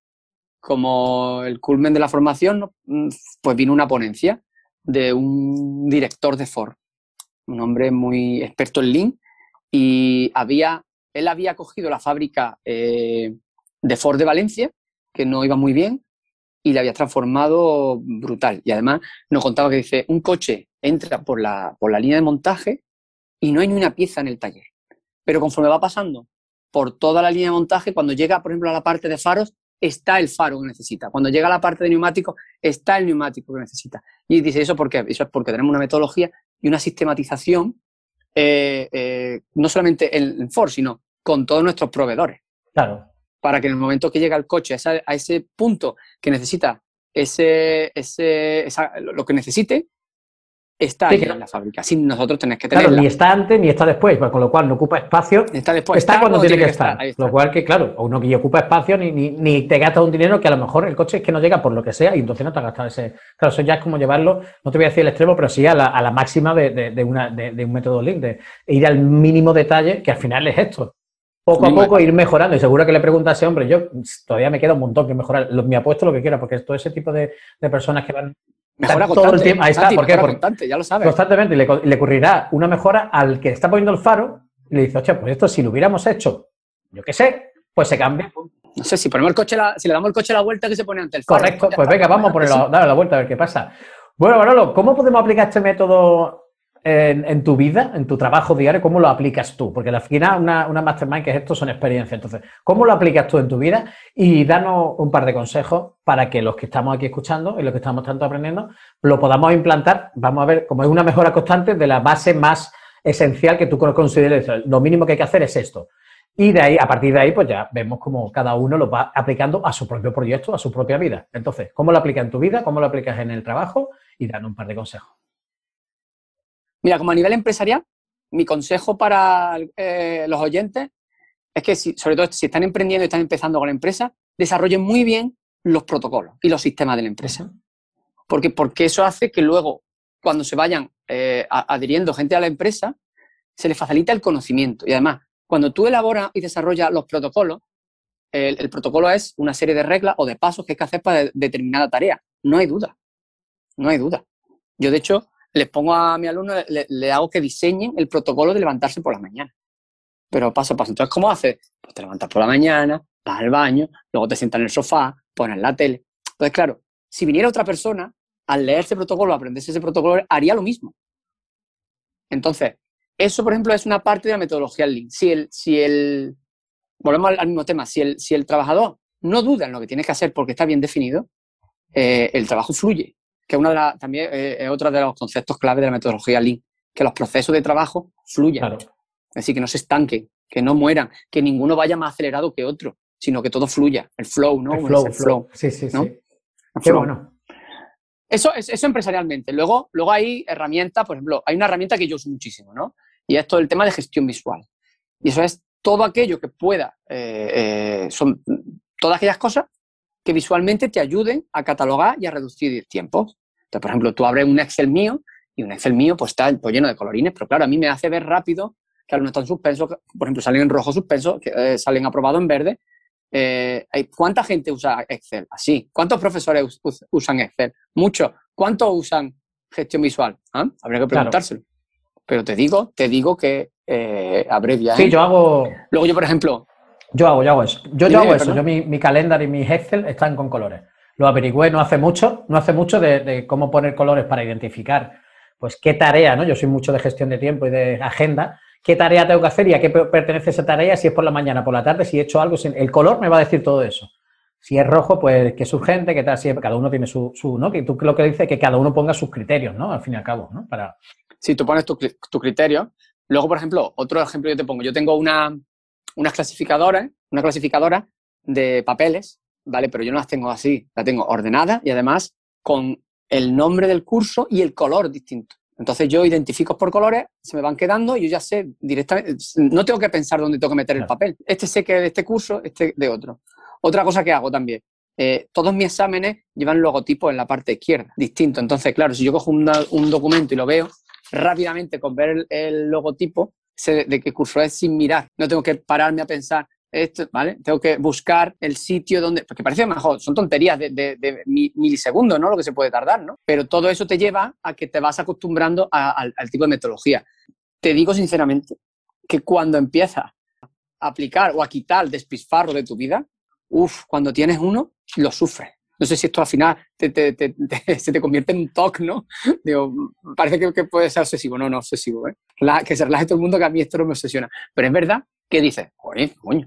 como el culmen de la formación, mm, pues vino una ponencia de un director de Ford, un hombre muy experto en Lean, y había, él había cogido la fábrica eh, de Ford de Valencia, que no iba muy bien, y le había transformado brutal. Y además nos contaba que dice, un coche entra por la, por la línea de montaje y no hay ni una pieza en el taller. Pero conforme va pasando por toda la línea de montaje, cuando llega, por ejemplo, a la parte de faros, está el faro que necesita. Cuando llega a la parte de neumático, está el neumático que necesita. Y dice, ¿eso por qué? Eso es porque tenemos una metodología y una sistematización, eh, eh, no solamente en Ford, sino con todos nuestros proveedores. Claro para que en el momento que llega el coche a, ese punto que necesita ese, ese, lo que necesite está ahí en la fábrica, sin nosotros tener que tenerla. Claro, ni está antes ni está después, con lo cual no ocupa espacio. Está después. Está, cuando, tiene, que, estar. Lo cual que, claro, uno que ocupa espacio ni, ni, ni, te gasta un dinero que a lo mejor el coche es que no llega por lo que sea y entonces no te ha gastado ese... Claro, eso ya es como llevarlo, no te voy a decir el extremo, pero sí a la, a la máxima de, de, una, de, un método Lean, de ir al mínimo detalle, que al final es esto. Poco a poco ir mejorando y seguro que le pregunta a ese hombre, yo todavía me queda un montón que mejorar, me apuesto lo que quiera, porque es todo ese tipo de, personas que van Mejora todo el tiempo. Ahí está, ¿por qué? Constante, ya lo sabes. Constantemente. Le, le, ocurrirá una mejora al que está poniendo el faro y le dice, oye, pues esto si lo hubiéramos hecho, yo qué sé, pues se cambia. No sé, si ponemos el coche, si le damos el coche a la vuelta que se pone ante el faro. Correcto, pues venga, vamos a ponerlo, darle la vuelta a ver qué pasa. Bueno, Manolo, ¿cómo podemos aplicar este método en, tu vida, en tu trabajo diario, cómo lo aplicas tú? Porque al final una, una mastermind que es esto son experiencias. Entonces, ¿cómo lo aplicas tú en tu vida? Y danos un par de consejos para que los que estamos aquí escuchando y los que estamos tanto aprendiendo, lo podamos implantar. Vamos a ver, como es una mejora constante de la base más esencial que tú consideres. Lo mínimo que hay que hacer es esto. Y de ahí, a partir de ahí, pues ya vemos cómo cada uno lo va aplicando a su propio proyecto, a su propia vida. Entonces, ¿cómo lo aplicas en tu vida? ¿Cómo lo aplicas en el trabajo? Y danos un par de consejos. Mira, como a nivel empresarial, mi consejo para eh, los oyentes es que, sobre todo si están emprendiendo y están empezando con la empresa, desarrollen muy bien los protocolos y los sistemas de la empresa. Porque, porque eso hace que luego, cuando se vayan eh, adhiriendo gente a la empresa, se les facilita el conocimiento. Y además, cuando tú elaboras y desarrollas los protocolos, el, protocolo es una serie de reglas o de pasos que hay que hacer para determinada tarea. No hay duda. No hay duda. Yo, de hecho, les pongo a mi alumno, le, hago que diseñen el protocolo de levantarse por la mañana. Pero paso a paso. Entonces, ¿cómo haces? Pues te levantas por la mañana, vas al baño, luego te sientas en el sofá, pones la tele. Entonces, claro, si viniera otra persona, al leer ese protocolo, aprenderse ese protocolo, haría lo mismo. Entonces, eso, por ejemplo, es una parte de la metodología Lean. Si el, si el, volvemos al, mismo tema, si el, si el trabajador no duda en lo que tiene que hacer porque está bien definido, eh, el trabajo fluye que una de también eh, es otro de los conceptos clave de la metodología Lean, que los procesos de trabajo fluyan. Es decir, que no se estanquen, que no mueran, que ninguno vaya más acelerado que otro, sino que todo fluya. El flow, ¿no? El flow, flow. Sí, sí, sí. Qué bueno. Eso, eso empresarialmente. Luego, luego hay herramientas, por ejemplo, hay una herramienta que yo uso muchísimo, ¿no? Y es todo el tema de gestión visual. Y eso es todo aquello que pueda, eh, eh, son todas aquellas cosas que visualmente te ayuden a catalogar y a reducir tiempos. Entonces, por ejemplo, tú abres un Excel mío y un Excel mío pues está pues, lleno de colorines, pero claro, a mí me hace ver rápido que algunos están suspensos, por ejemplo, salen en rojo suspenso, que, eh, salen aprobados en verde. Eh, ¿Cuánta gente usa Excel? Así. ¿Cuántos profesores usan Excel? Muchos. ¿Cuántos usan gestión visual? ¿Ah? Habría que preguntárselo. Pero te digo, te digo que eh, abrevia. Sí, yo hago. Luego yo, por ejemplo. Yo hago, yo hago eso. Yo, yo hago eso. Yo mi, mi calendario y mi Excel están con colores lo averigüé no hace mucho, no hace mucho de, cómo poner colores para identificar, pues qué tarea, ¿no? Yo soy mucho de gestión de tiempo y de agenda, qué tarea tengo que hacer y a qué pertenece esa tarea, si es por la mañana, por la tarde, si he hecho algo, el color me va a decir todo eso. Si es rojo, pues que es urgente, que tal, si cada uno tiene su, su, ¿no? Que tú lo que dices es que cada uno ponga sus criterios, ¿no? Al fin y al cabo, ¿no? Para... Si tú pones tu, tu criterio. Luego, por ejemplo, otro ejemplo yo te pongo. Yo tengo una, unas clasificadoras, una clasificadora de papeles ¿vale? Pero yo no las tengo así, la tengo ordenada y además con el nombre del curso y el color distinto. Entonces yo identifico por colores, se me van quedando y yo ya sé directamente, no tengo que pensar dónde tengo que meter el papel. Este sé que es de este curso, este de otro. Otra cosa que hago también, eh, todos mis exámenes llevan logotipos en la parte izquierda, distinto. Entonces, claro, si yo cojo un documento y lo veo, rápidamente con ver el, logotipo, sé de qué curso es sin mirar. No tengo que pararme a pensar, esto, ¿vale? Tengo que buscar el sitio donde, porque parece mejor, son tonterías de, milisegundos, ¿no? Lo que se puede tardar, ¿no? Pero todo eso te lleva a que te vas acostumbrando al, tipo de metodología. Te digo sinceramente que cuando empiezas a aplicar o a quitar el despilfarro de tu vida, uff, cuando tienes uno, lo sufres. No sé si esto al final se te convierte en un TOC, ¿no? Digo, parece que, puede ser obsesivo. No, no, obsesivo. ¿eh? que se relaje todo el mundo, que a mí esto no me obsesiona. Pero es verdad ¿qué dices? Oye, coño,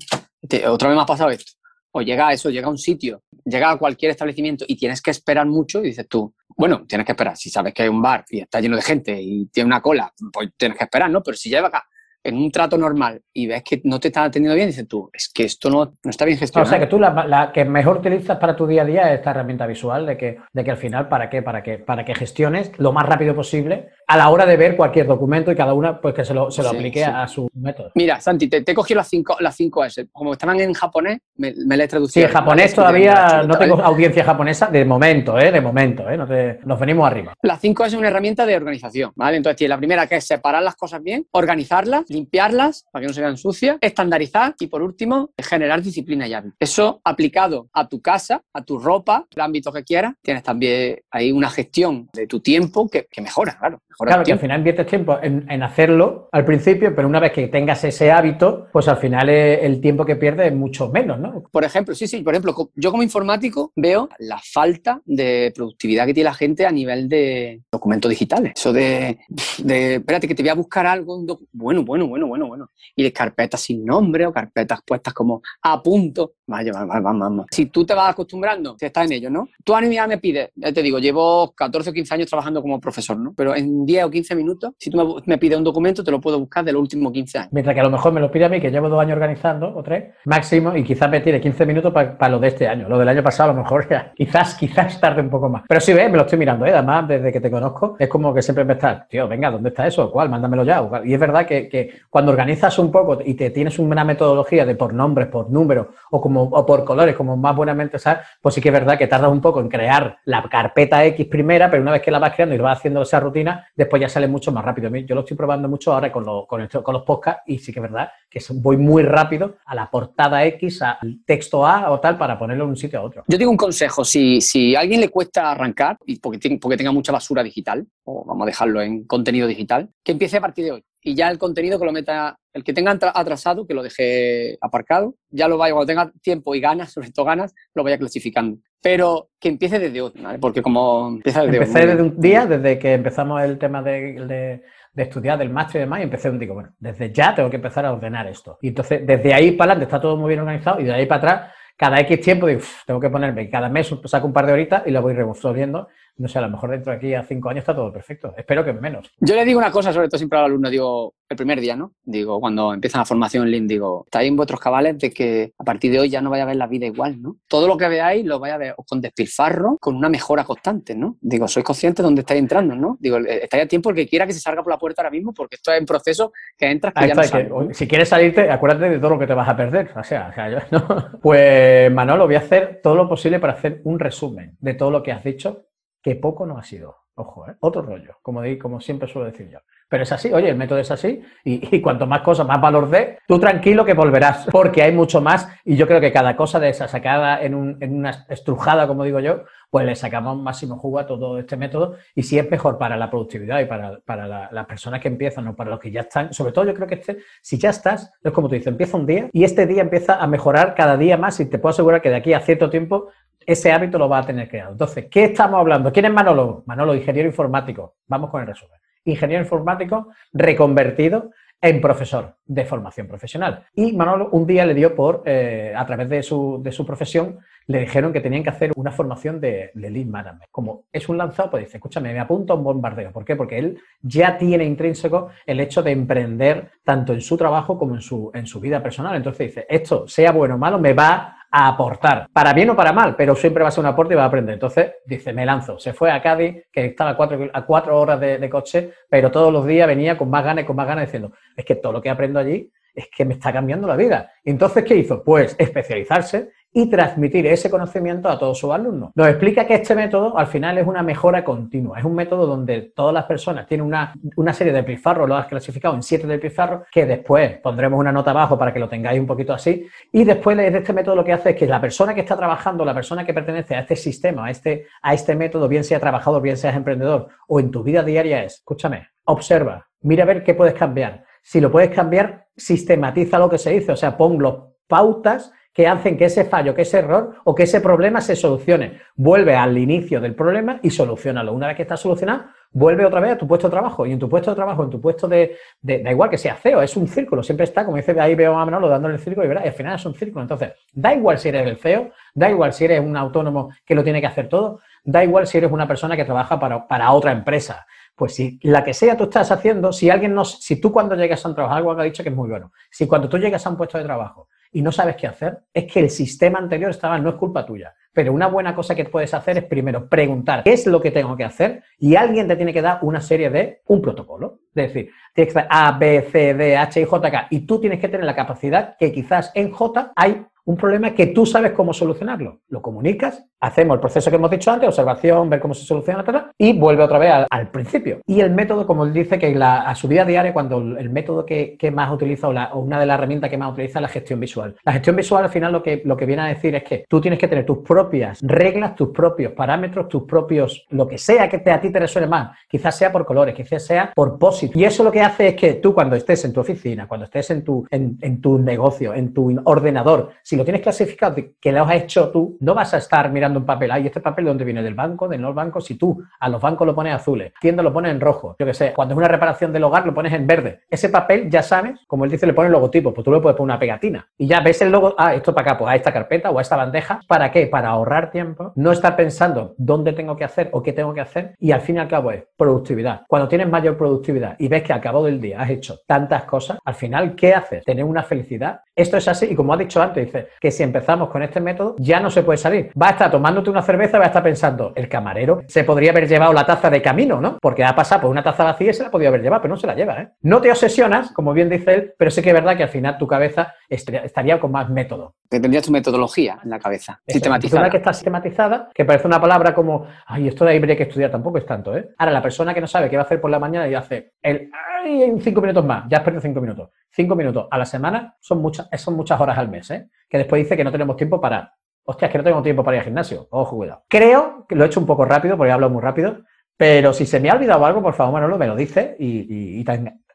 otra vez me ha pasado esto. O llega a eso, llega a un sitio, llega a cualquier establecimiento y tienes que esperar mucho y dices tú, bueno, tienes que esperar. Si sabes que hay un bar y está lleno de gente y tiene una cola, pues tienes que esperar, ¿no? Pero si llega acá, en un trato normal y ves que no te está atendiendo bien, dices tú, es que esto no, no está bien gestionado. O sea, que tú la, que mejor utilizas para tu día a día es esta herramienta visual de que, de que al final, ¿para qué? Para que, para que gestiones lo más rápido posible a la hora de ver cualquier documento y cada una pues que se lo, se lo aplique a su método. Mira, Santi, te, he cogido las cinco, las cinco S. Como estaban en japonés, me, me las he traducido. Sí, en japonés todavía no tengo audiencia japonesa de momento, ¿eh? De momento, ¿eh? nos venimos arriba. Las cinco S es una herramienta de organización, ¿vale? Entonces, tiene la primera que es separar las cosas bien, organizarlas, limpiarlas para que no se vean sucias, estandarizar y por último, generar disciplina y hábito. Eso aplicado a tu casa, a tu ropa, el ámbito que quieras, tienes también ahí una gestión de tu tiempo que, mejora, claro. Claro, que al final inviertes tiempo en, hacerlo al principio, pero una vez que tengas ese hábito, pues al final el tiempo que pierdes es mucho menos, ¿no? Por ejemplo, sí, sí, por ejemplo, yo como informático veo la falta de productividad que tiene la gente a nivel de documentos digitales. Eso de, de espérate, que te voy a buscar algo, bueno, bueno, bueno, bueno, bueno. Y de carpetas sin nombre o carpetas puestas como a punto. Vaya, vaya, vaya, Si tú te vas acostumbrando, si estás en ello, ¿no? Tú a mí me pides, ya te digo, llevo 14 o 15 años trabajando como profesor, ¿no? Pero en 10 o 15 minutos, si tú me, pides un documento, te lo puedo buscar de los últimos 15 años. Mientras que a lo mejor me lo pide a mí, que llevo dos años organizando, o tres, máximo, y quizás me tire 15 minutos para lo de este año. Lo del año pasado, a lo mejor ya, quizás, quizás tarde un poco más. Pero sí, ves, me lo estoy mirando, ¿eh? Además, desde que te conozco, es como que siempre me estás, tío, venga, ¿dónde está eso? ¿Cuál? Mándamelo ya. Y es verdad que, que cuando organizas un poco y te tienes una metodología de por nombres, por números o, como, o por colores, como más buenamente sabes, pues sí que es verdad que tardas un poco en crear la carpeta X primera, pero una vez que la vas creando y vas haciendo esa rutina, después ya sale mucho más rápido. Yo lo estoy probando mucho ahora con, con, con los podcasts y sí que es verdad que voy muy rápido a la portada X, al texto A o tal, para ponerlo de un sitio a otro. Yo tengo un consejo, si, si a alguien le cuesta arrancar, y porque, porque tenga mucha basura digital, o vamos a dejarlo en contenido digital, que empiece a partir de hoy y ya el contenido que lo meta, el que tenga atrasado, que lo deje aparcado, ya lo vaya, cuando tenga tiempo y ganas, sobre todo ganas, lo vaya clasificando. Pero que empiece desde hoy, ¿vale? Porque como empieza desde Empecé desde un día, desde que empezamos el tema de, de, estudiar del máster y demás, y empecé un digo, bueno, desde ya tengo que empezar a ordenar esto. Y entonces, desde ahí para adelante está todo muy bien organizado, y de ahí para atrás, cada X tiempo digo, tengo que ponerme, cada mes saco un par de horitas y lo voy resolviendo no sé, a lo mejor dentro de aquí a cinco años está todo perfecto. Espero que menos. Yo le digo una cosa, sobre todo siempre al alumno, digo, el primer día, ¿no? Digo, cuando empiezan la formación Lean, digo, estáis en vuestros cabales de que a partir de hoy ya no vaya a ver la vida igual, ¿no? Todo lo que veáis lo vaya a ver con despilfarro, con una mejora constante, ¿no? Digo, sois conscientes de dónde estáis entrando, ¿no? Digo, estáis a tiempo el que quiera que se salga por la puerta ahora mismo, porque esto es en proceso que entras que ya no Si quieres salirte, acuérdate de todo lo que te vas a perder. O sea, o sea yo, ¿no? Pues, Manolo, voy a hacer todo lo posible para hacer un resumen de todo lo que has dicho que poco no ha sido. Ojo, ¿eh? otro rollo, como, como siempre suelo decir yo. Pero es así, oye, el método es así y, cuanto más cosas, más valor dé, tú tranquilo que volverás, porque hay mucho más y yo creo que cada cosa de esa sacada en, una estrujada, como digo yo, pues le sacamos máximo jugo a todo este método y si es mejor para la productividad y para, las personas que empiezan o para los que ya están, sobre todo yo creo que este, si ya estás, es como tú dices, empieza un día y este día empieza a mejorar cada día más y te puedo asegurar que de aquí a cierto tiempo ese hábito lo va a tener creado. Entonces, ¿qué estamos hablando? ¿Quién es Manolo? Manolo, ingeniero informático. Vamos con el resumen. Ingeniero informático reconvertido en profesor de formación profesional. Y Manolo un día le dio por, eh, a través de su, de su, profesión, le dijeron que tenían que hacer una formación de, de, lead. Como es un lanzado, pues dice, escúchame, me apunto a un bombardeo. ¿Por qué? Porque él ya tiene intrínseco el hecho de emprender tanto en su trabajo como en su, en su vida personal. Entonces dice, esto, sea bueno o malo, me va a aportar, para bien o para mal, pero siempre va a ser un aporte y va a aprender. Entonces, dice, me lanzo. Se fue a Cádiz, que estaba a cuatro, a cuatro horas de, coche, pero todos los días venía con más ganas y con más ganas diciendo, es que todo lo que aprendo allí es que me está cambiando la vida. Entonces, ¿qué hizo? Pues especializarse y transmitir ese conocimiento a todos sus alumnos. Nos explica que este método al final es una mejora continua, es un método donde todas las personas tienen una, una serie de pizarros, lo has clasificado en siete de pizarros, que después pondremos una nota abajo para que lo tengáis un poquito así, y después de este método lo que hace es que la persona que está trabajando, la persona que pertenece a este sistema, a este, a este método, bien sea trabajador, bien seas emprendedor o en tu vida diaria es, escúchame, observa, mira a ver qué puedes cambiar. Si lo puedes cambiar, sistematiza lo que se dice, o sea, pon los pautas que hacen que ese fallo, que ese error o que ese problema se solucione. Vuelve al inicio del problema y solucionalo. Una vez que está solucionado, vuelve otra vez a tu puesto de trabajo. Y en tu puesto de trabajo, en tu puesto de, da igual que sea CEO, es un círculo, siempre está, como dice ahí veo a Manolo dándole el círculo y, verá, al final es un círculo. Entonces, da igual si eres el CEO, da igual si eres un autónomo que lo tiene que hacer todo, da igual si eres una persona que trabaja para, para otra empresa Pues si la que sea tú estás haciendo, si alguien no, si tú cuando llegas a un trabajo, algo que ha dicho que es muy bueno, si cuando tú llegas a un puesto de trabajo y no sabes qué hacer, es que el sistema anterior estaba, no es culpa tuya. Pero una buena cosa que puedes hacer es primero preguntar qué es lo que tengo que hacer y alguien te tiene que dar una serie de, un protocolo. Es decir, tienes que A, B, C, D, H, I, J, K. Y tú tienes que tener la capacidad que quizás en J hay un problema que tú sabes cómo solucionarlo. Lo comunicas, hacemos el proceso que hemos dicho antes, observación, ver cómo se soluciona, etc. Y vuelve otra vez al, principio. Y el método, como él dice, que la, a su vida diaria, cuando el método que, más utiliza o, una de las herramientas que más utiliza es la gestión visual. La gestión visual al final lo que, viene a decir es que tú tienes que tener tus propias reglas, tus propios parámetros, tus propios, lo que sea que a ti te resuene más. Quizás sea por colores, quizás sea por POSIT. Y eso lo que hace es que tú cuando estés en tu oficina, cuando estés en tu, en, tu negocio, en tu ordenador, lo tienes clasificado, que lo has hecho tú, no vas a estar mirando un papel. Ay, este papel de dónde viene? ¿Del banco? ¿De no banco? Si tú a los bancos lo pones azules, tienda lo pones en rojo, yo que sé, cuando es una reparación del hogar lo pones en verde. Ese papel, ya sabes, como él dice, le pone el logotipo, pues tú le puedes poner una pegatina. Y ya ves el logo, ah, esto para acá, pues a esta carpeta o a esta bandeja. ¿Para qué? Para ahorrar tiempo, no estar pensando dónde tengo que hacer o qué tengo que hacer. Y al fin y al cabo es productividad. Cuando tienes mayor productividad y ves que al cabo del día has hecho tantas cosas, al final, ¿qué haces? Tener una felicidad. Esto es así y como ha dicho antes, dice que si empezamos con este método, ya no se puede salir. Va a estar tomándote una cerveza, va a estar pensando, el camarero se podría haber llevado la taza de camino, ¿no? Porque ha pasado por una taza vacía y se la podía haber llevado, pero no se la lleva, ¿eh? No te obsesionas, como bien dice él, pero sí que es verdad que al final tu cabeza estaría con más método. Que tendrías tu metodología en la cabeza, sistematizada. Una que está sistematizada, que parece una palabra como, ay, esto de ahí habría que estudiar, tampoco es tanto, ¿eh? Ahora, la persona que no sabe qué va a hacer por la mañana y hace el, ay, en cinco minutos más, ya has perdido cinco minutos. Cinco minutos a la semana son muchas, son muchas horas al mes, ¿eh? Que después dice que no tenemos tiempo para, hostia, es que no tengo tiempo para ir al gimnasio. Ojo, cuidado. Creo que lo he hecho un poco rápido, porque he hablado muy rápido, pero si se me ha olvidado algo, por favor, Manolo, me lo dice y, y,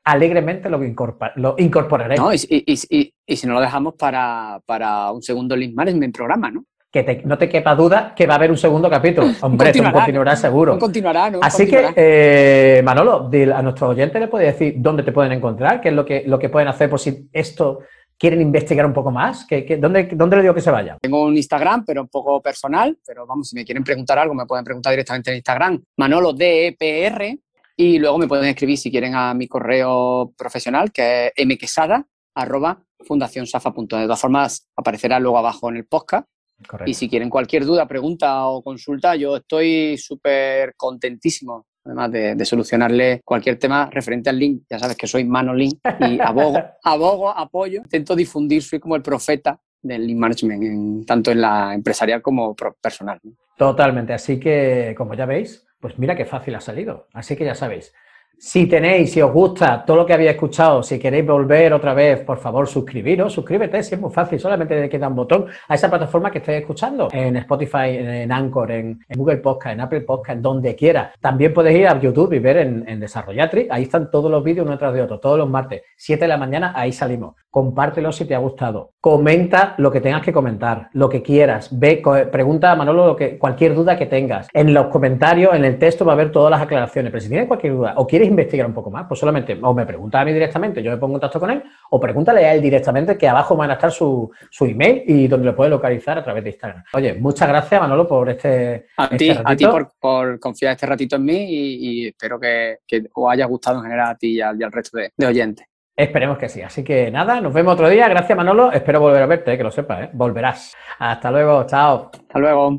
alegremente lo, lo incorporaré. No, y, si no lo dejamos para, un segundo Link Management programa, ¿no? Que no te quepa duda que va a haber un segundo capítulo. Hombre, continuará, continuará seguro. Continuará, ¿no? Así que, eh, Manolo, a nuestro oyente le puede decir dónde te pueden encontrar, qué es lo que, lo que pueden hacer por si esto quieren investigar un poco más? ¿Qué, dónde, ¿Dónde le digo que se vaya? Tengo un Instagram, pero un poco personal, pero vamos, si me quieren preguntar algo, me pueden preguntar directamente en Instagram, Manolo DEPR, y luego me pueden escribir si quieren a mi correo profesional, que es mquesada, arroba fundacionsafa.net. De todas formas, aparecerá luego abajo en el podcast. Y si quieren cualquier duda, pregunta o consulta, yo estoy súper contentísimo además de, solucionarle cualquier tema referente al link. Ya sabes que soy mano link y abogo, abogo, apoyo, intento difundir, soy como el profeta del link management, tanto en la empresarial como personal. Totalmente, así que como ya veis, pues mira qué fácil ha salido. Así que ya sabéis, si tenéis, si os gusta todo lo que habéis escuchado, si queréis volver otra vez, por favor, suscribiros, suscríbete, si es muy fácil, solamente le queda un botón a esa plataforma que estéis escuchando, en Spotify, en Anchor, en, Google Podcast, en Apple Podcast, en donde quiera. También podéis ir a YouTube y ver en, en Desarrollatrix, ahí están todos los vídeos uno tras de otro, todos los martes, 7 de la mañana, ahí salimos. Compártelo si te ha gustado. Comenta lo que tengas que comentar, lo que quieras. Ve, pregunta a Manolo lo que, cualquier duda que tengas. En los comentarios, en el texto va a haber todas las aclaraciones, pero si tienes cualquier duda o quieres investigar un poco más, pues solamente o me pregunta a mí directamente, yo me pongo en contacto con él, o pregúntale a él directamente, que abajo van a estar su, su email y donde lo puede localizar a través de Instagram. Oye, muchas gracias, Manolo, por este. A ti, este a ti por, confiar este ratito en mí y, espero que, os haya gustado en general a ti y al, resto de, oyentes. Esperemos que sí. Así que nada, nos vemos otro día. Gracias, Manolo. Espero volver a verte, que lo sepas, ¿eh? Volverás. Hasta luego. Chao. Hasta luego.